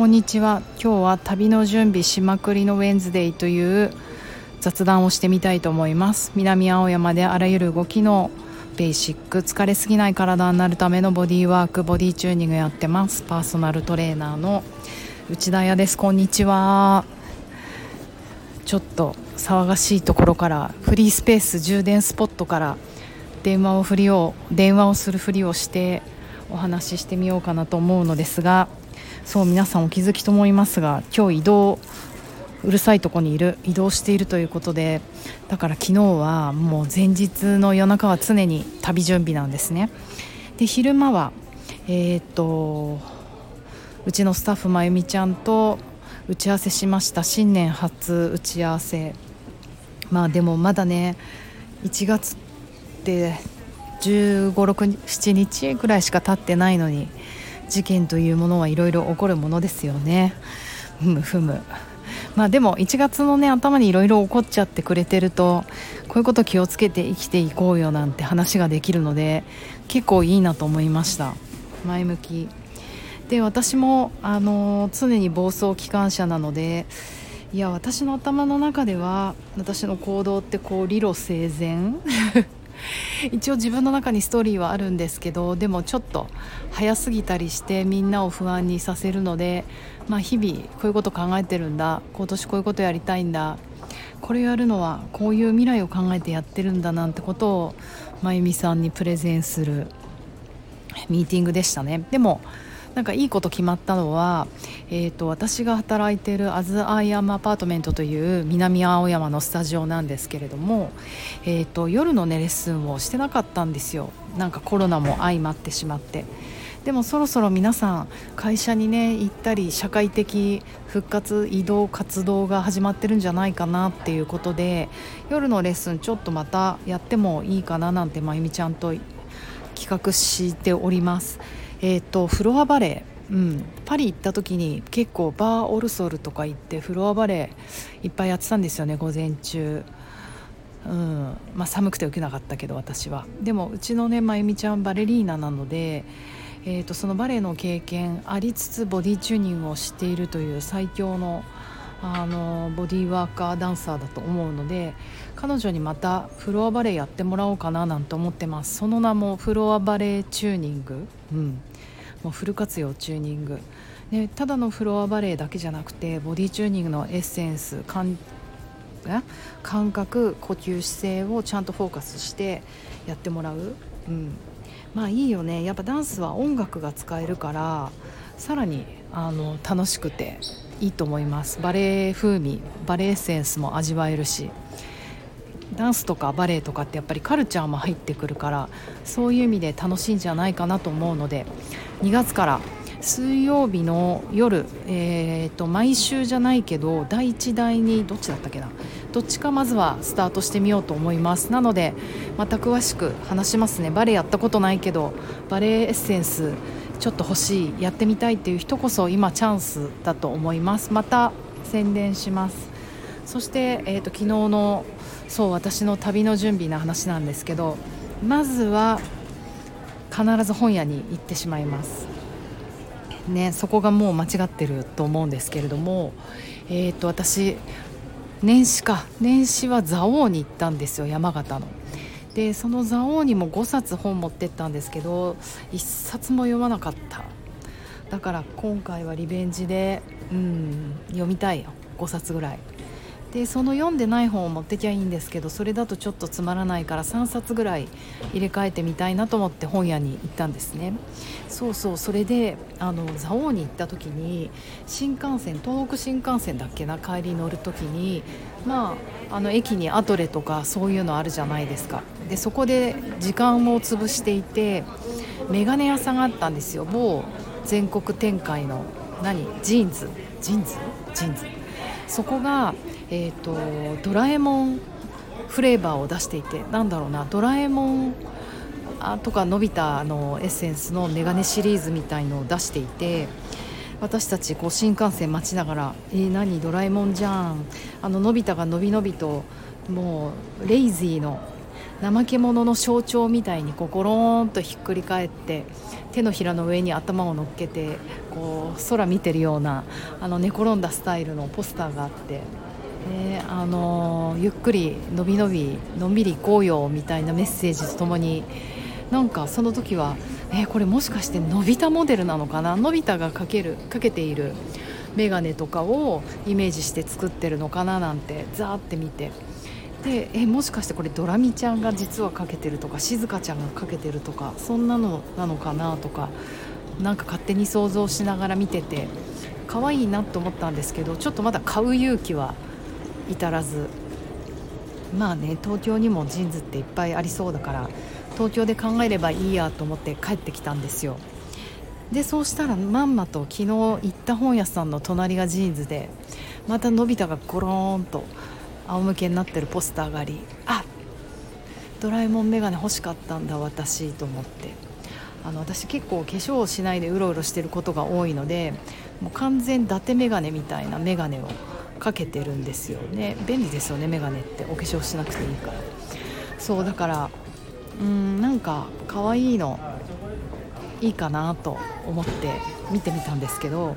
こんにちは。今日は旅の準備しまくりのウェンズデイという雑談をしてみたいと思います。南青山であらゆる動きのベーシック疲れすぎない体になるためのボディーワークボディチューニングやってます。パーソナルトレーナーの内田彩です。こんにちは。ちょっと騒がしいところからフリースペース充電スポットから電話を振りを電話をするふりをしてお話ししてみようかなと思うのですがそう皆さんお気づきと思いますが今日移動うるさいとこにいる移動しているということでだから昨日はもう前日の夜中は常に旅準備なんですね。で昼間はえー、っとうちのスタッフまゆみちゃんと打ち合わせしました。新年初打ち合わせ。まあでもまだね1月って1 5 6 7日ぐらいしか経ってないのに事件というものはいろいろ起こるものですよね。ふむふむ。まあでも1月のね頭にいろいろ起こっちゃってくれてるとこういうこと気をつけて生きていこうよなんて話ができるので結構いいなと思いました。前向き。で私もあの常に暴走機関車なのでいや私の頭の中では私の行動ってこう理路整然。一応自分の中にストーリーはあるんですけどでもちょっと早すぎたりしてみんなを不安にさせるので、まあ、日々こういうこと考えてるんだ今年こういうことやりたいんだこれやるのはこういう未来を考えてやってるんだなんてことをまゆみさんにプレゼンするミーティングでしたね。でもなんかいいこと決まったのは、えーと、私が働いている As I Am Apartment という南青山のスタジオなんですけれども、えーと、夜の、ね、レッスンをしてなかったんですよなんかコロナも相まってしまって。でもそろそろ皆さん会社にね行ったり社会的復活移動活動が始まってるんじゃないかなっていうことで夜のレッスンちょっとまたやってもいいかななんてまゆみちゃんと企画しております。えーと、フロアバレー、うん、パリ行った時に結構バーオルソルとか行ってフロアバレーいっぱいやってたんですよね午前中。うんまあ、寒くて受けなかったけど私はでもうちのねまゆみちゃんバレリーナなので、えーと、そのバレエの経験ありつつボディチューニングをしているという最強のあのボディーワーカーダンサーだと思うので彼女にまたフロアバレエやってもらおうかななんて思ってます。その名もフロアバレエチューニング、うん、もうフル活用チューニング。でただのフロアバレエだけじゃなくてボディチューニングのエッセンス感感覚呼吸姿勢をちゃんとフォーカスしてやってもらう、うん、まあいいよね。やっぱダンスは音楽が使えるからさらにあの楽しくて。いいと思います。バレエ風味バレエエッセンスも味わえるしダンスとかバレエとかってやっぱりカルチャーも入ってくるからそういう意味で楽しいんじゃないかなと思うので2月から水曜日の夜、えーと、毎週じゃないけど第1第2どっちだったっけなどっちかまずはスタートしてみようと思います。なのでまた詳しく話しますね。バレエやったことないけどバレエエッセンスちょっと欲しいやってみたいっていう人こそ今チャンスだと思います。また宣伝します。そして、えーと昨日のそう私の旅の準備な話なんですけどまずは必ず本屋に行ってしまいます。ねそこがもう間違ってると思うんですけれどもえっ、ー、と私年始か。年始は蔵王に行ったんですよ山形の。でその蔵王にも5冊本持ってったんですけど1冊も読まなかった。だから今回はリベンジでうん読みたいよ。5冊ぐらい。でその読んでない本を持ってきゃいいんですけどそれだとちょっとつまらないから3冊ぐらい入れ替えてみたいなと思って本屋に行ったんですね。そうそうそれであの蔵王に行った時に新幹線東北新幹線だっけな帰り乗る時にまああの駅にアトレとかそういうのあるじゃないですか。でそこで時間を潰していて眼鏡屋さんがあったんですよ。某全国展開の何？ JINS？JINS？JINS。そこがえーと、ドラえもんフレーバーを出していてなんだろうなドラえもんとかのび太のエッセンスのメガネシリーズみたいのを出していて私たちこう新幹線待ちながら「えー、何ドラえもんじゃん」あののび太がのびのびともうレイジーの怠け者の象徴みたいにこうゴローンとひっくり返って手のひらの上に頭を乗っけてこう空見てるようなあの寝転んだスタイルのポスターがあって。ね、あのゆっくりのびのびのんびり行こうよみたいなメッセージとともになんかその時は、えー、これもしかしてのび太モデルなのかな？のび太がかけるかけている眼鏡とかをイメージして作ってるのかななんてザーって見て。でえもしかしてこれドラミちゃんが実はかけてるとか静香ちゃんがかけてるとかそんなのなのかなとかなんか勝手に想像しながら見てて可愛いなと思ったんですけどちょっとまだ買う勇気は至らず。まあね東京にも JINS っていっぱいありそうだから東京で考えればいいやと思って帰ってきたんですよ。でそうしたらまんまと昨日行った本屋さんの隣が JINS でまたのび太がゴローンと仰向けになってるポスターがありあドラえもんメガネ欲しかったんだ私と思って。あの私結構化粧をしないでうろうろしてることが多いのでもう完全伊達メガネみたいなメガネをかけてるんですよね。便利ですよねメガネって。お化粧しなくていいから。そうだからうんなんか可愛いのいいかなと思って見てみたんですけど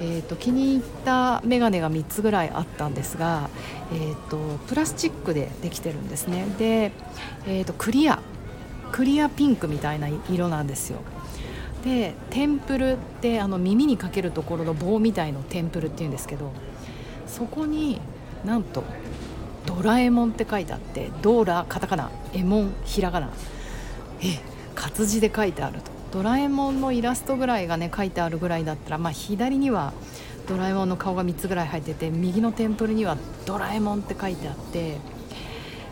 えーと、気に入った眼鏡が3つぐらいあったんですが、えーと、プラスチックでできてるんですね。で、えーと、クリア。クリアピンクみたいな色なんですよ。でテンプルってあの耳にかけるところの棒みたいのテンプルっていうんですけどそこになんと「ドラえもん」って書いてあって「ドーラ」カタカナ「エモン」ひらがな。え活字で書いてあると。ドラえもんのイラストぐらいがね書いてあるぐらいだったら、まあ、左にはドラえもんの顔が3つぐらい入ってて右のテンプルには「ドラえもん」って書いてあって、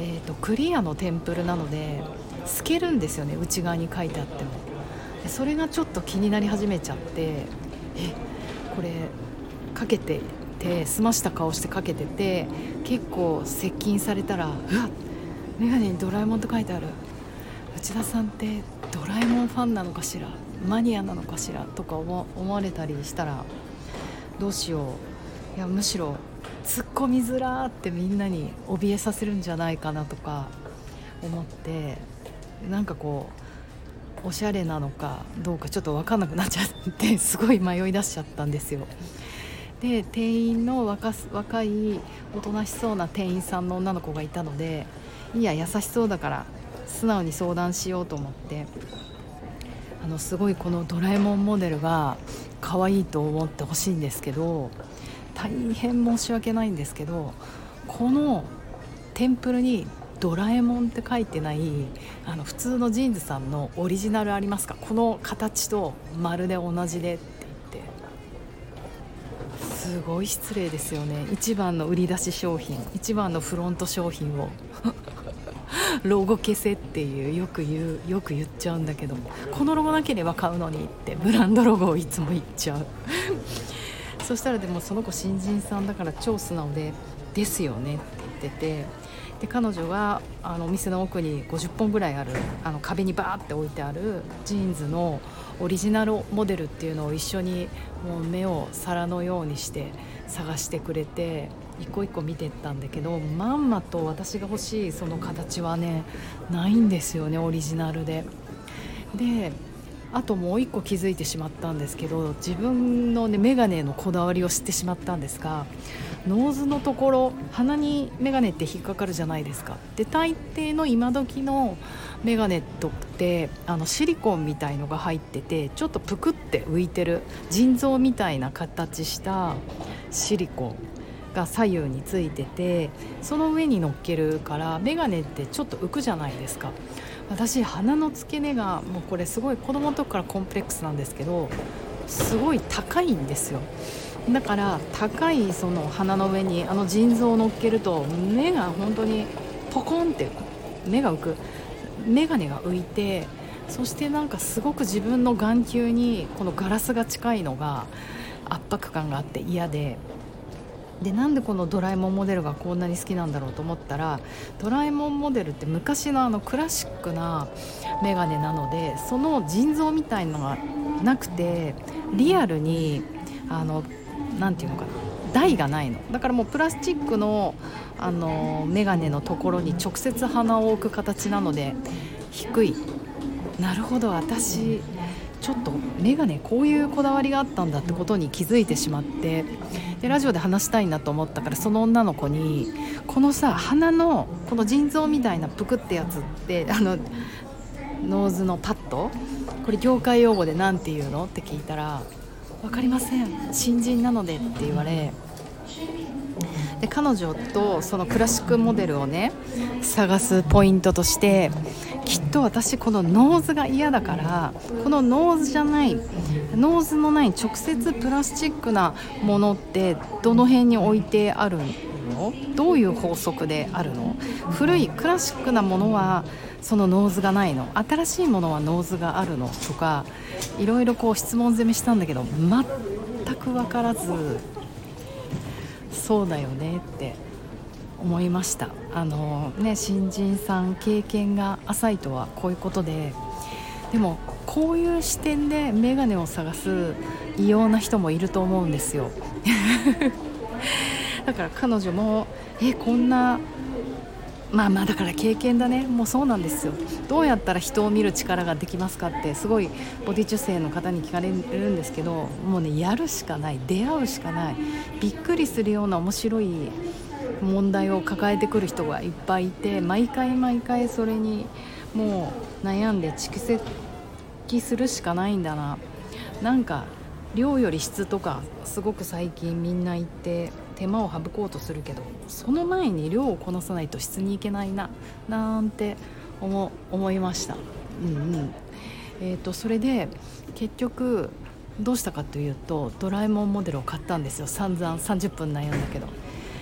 えーと、クリアのテンプルなので透けるんですよね内側に書いてあっても。それがちょっと気になり始めちゃってえこれかけてて澄ました顔してかけてて結構接近されたら「うわっ眼鏡にドラえもん」と書いてある内田さんってドラえもんファンなのかしらマニアなのかしらとか思われたりしたらどうしよういやむしろ突っ込みづらーってみんなに怯えさせるんじゃないかなとか思ってなんかこうおしゃれなのかどうかちょっと分かんなくなっちゃってすごい迷い出しちゃったんですよ。で店員の若若いおとなしそうな店員さんの女の子がいたのでいや優しそうだから素直に相談しようと思ってあのすごいこのドラえもんモデルが可愛いと思ってほしいんですけど大変申し訳ないんですけどこのテンプルにドラえもんって書いてないあの普通のジーンズさんのオリジナルありますか？この形とまるで同じですごい失礼ですよね。一番の売り出し商品一番のフロント商品を。ロゴ消せっていうよく言うよく言っちゃうんだけどこのロゴなければ買うのにってブランドロゴをいつも言っちゃう。そしたらでもその子新人さんだから超素直で「ですよね」って言ってて。で彼女があのお店の奥に50本ぐらいあるあの壁にバーって置いてあるジーンズのオリジナルモデルっていうのを一緒にもう目を皿のようにして探してくれて一個一個見てったんだけどまんまと私が欲しいその形はねないんですよねオリジナルで。であともう一個気づいてしまったんですけど自分の、ね、眼鏡のこだわりを知ってしまったんですがノーズのところ鼻に眼鏡って引っかかるじゃないですか。で大抵の今時の眼鏡とってあのシリコンみたいのが入っててちょっとぷくって浮いてる腎臓みたいな形したシリコンが左右についててその上に乗っけるから眼鏡ってちょっと浮くじゃないですか。私鼻の付け根がもうこれすごい子供の時からコンプレックスなんですけどすごい高いんですよ。だから高いその鼻の上にあの腎臓を乗っけると目が本当にポコンって目が浮く眼鏡が浮いてそしてなんかすごく自分の眼球にこのガラスが近いのが圧迫感があって嫌ででなんでこのドラえもんモデルがこんなに好きなんだろうと思ったらドラえもんモデルって昔のあのクラシックなメガネなのでその腎臓みたいのがなくてリアルにあのなて言うのかな。台がないの。だからもうプラスチックのあの眼鏡のところに直接鼻を置く形なので低い。なるほど。私ちょっと眼鏡こういうこだわりがあったんだってことに気づいてしまってでラジオで話したいなと思ったからその女の子にこのさ鼻のこの腎臓みたいなぷくってやつってあのノーズのパッド？これ業界用語で何て言うの？って聞いたら分かりません。新人なのでって言われで彼女とそのクラシックモデルをね探すポイントとしてきっと私このノーズが嫌だからこのノーズじゃないノーズのない直接プラスチックなものってどの辺に置いてあるんの？どういう法則であるの？古いクラシックなものはそのノーズがないの？新しいものはノーズがあるの？とかいろいろこう質問攻めしたんだけど全く分からずそうだよねって思いました。あのね新人さん経験が浅いとはこういうことで。でもこういう視点で眼鏡を探す異様な人もいると思うんですよ。だから彼女もえこんなまあまあだから経験だね。もうそうなんですよ。どうやったら人を見る力ができますかってすごいボディ中性の方に聞かれるんですけどもうねやるしかない。出会うしかない。びっくりするような面白い問題を抱えてくる人がいっぱいいて毎回毎回それにもう悩んで蓄積するしかないんだな。なんか量より質とかすごく最近みんな言って手間を省こうとするけどその前に量をこなさないと質に行けないななんて思思いました。うんうん。えーと、それで結局どうしたかというとドラえもんモデルを買ったんですよ。散々30分悩んだけど。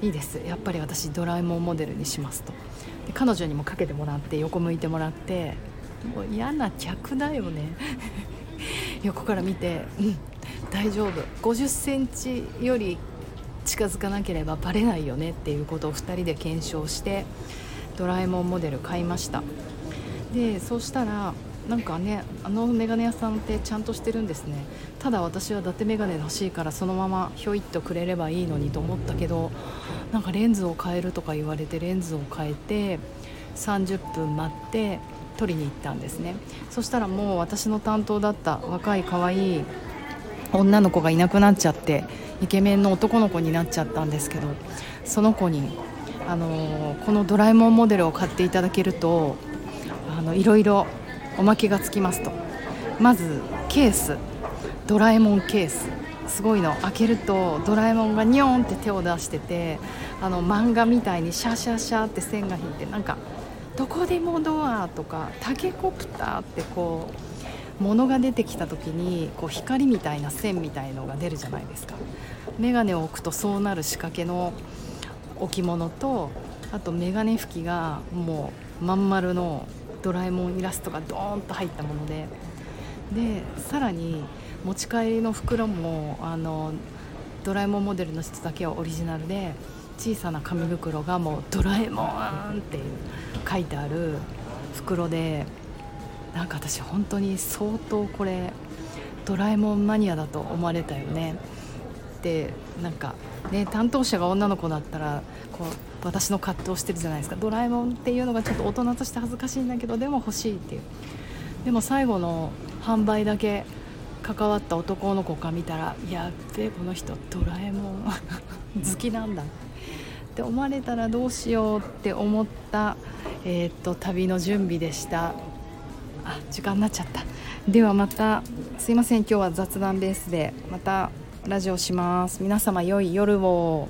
いいです。やっぱり私ドラえもんモデルにしますと。で彼女にもかけてもらって横向いてもらってもう嫌な客だよね。横から見て「うん大丈夫。5 0センチより近づかなければバレないよねっていうことを2人で検証してドラえもんモデル買いました。でそうしたらなんかねあのメガネ屋さんってちゃんとしてるんですね。ただ私は伊達メガネ欲しいからそのままひょいっとくれればいいのにと思ったけどなんかレンズを変えるとか言われてレンズを変えて30分待って取りに行ったんですね。そしたらもう私の担当だった若い可愛い女の子がいなくなっちゃってイケメンの男の子になっちゃったんですけどその子に、あのー、このドラえもんモデルを買っていただけるとあのいろいろおまけがつきますと。まずケース。ドラえもんケース。すごいの。開けるとドラえもんがニョンって手を出しててあの漫画みたいにシャシャシャって線が引いてなんかどこでもドアとかタケコプターってこう物が出てきた時にこう光みたいな線みたいのが出るじゃないですか。眼鏡を置くとそうなる仕掛けの置物とあと眼鏡拭きがもうまん丸のドラえもんイラストがドーンと入ったもので。でさらに持ち帰りの袋もあのドラえもんモデルの人だけはオリジナルで小さな紙袋がもう「ドラえもん」っていう書いてある袋でなんか私本当に相当これドラえもんマニアだと思われたよね。でなんかね担当者が女の子だったらこう私の葛藤してるじゃないですか。ドラえもんっていうのがちょっと大人として恥ずかしいんだけどでも欲しいっていう。でも最後の販売だけ関わった男の子が見たらやっべこの人ドラえもん 好きなんだ。って思われたらどうしようって思った、えー、っと旅の準備でした。あ時間になっちゃった。ではまたすいません。今日は雑談ベースでまたラジオします。皆様良い夜を。